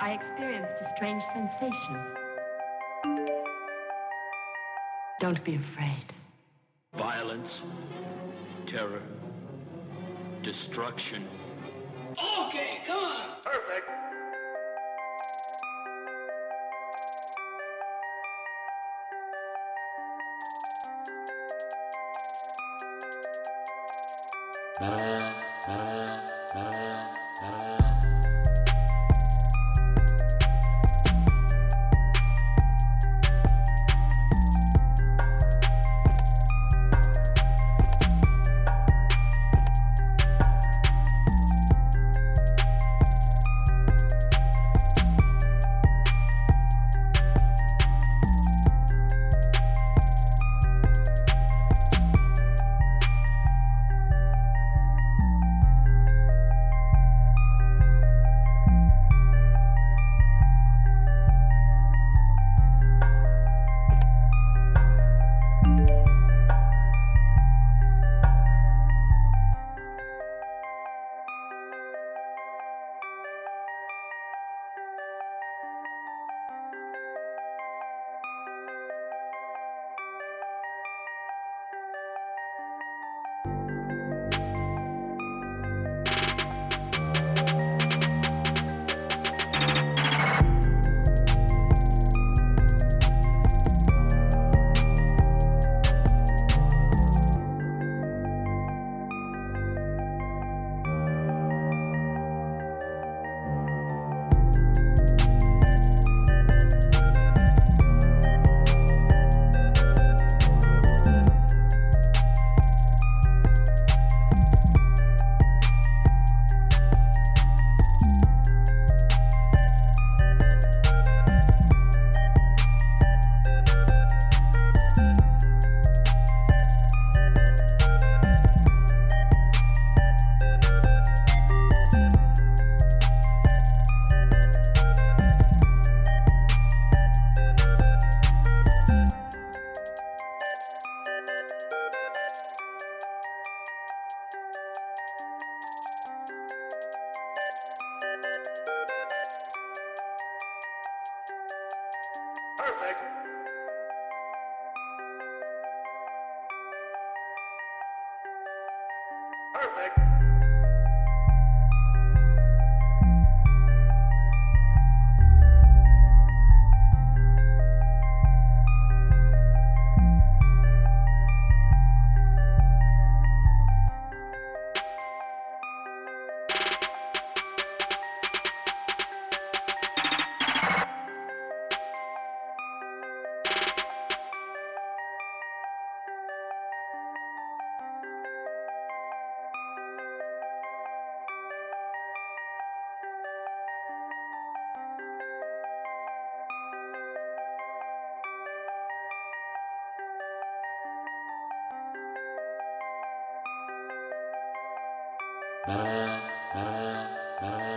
I experienced a strange sensation. Don't be afraid. Violence, terror, destruction. Okay, come on. Perfect. Perfect. Thank you.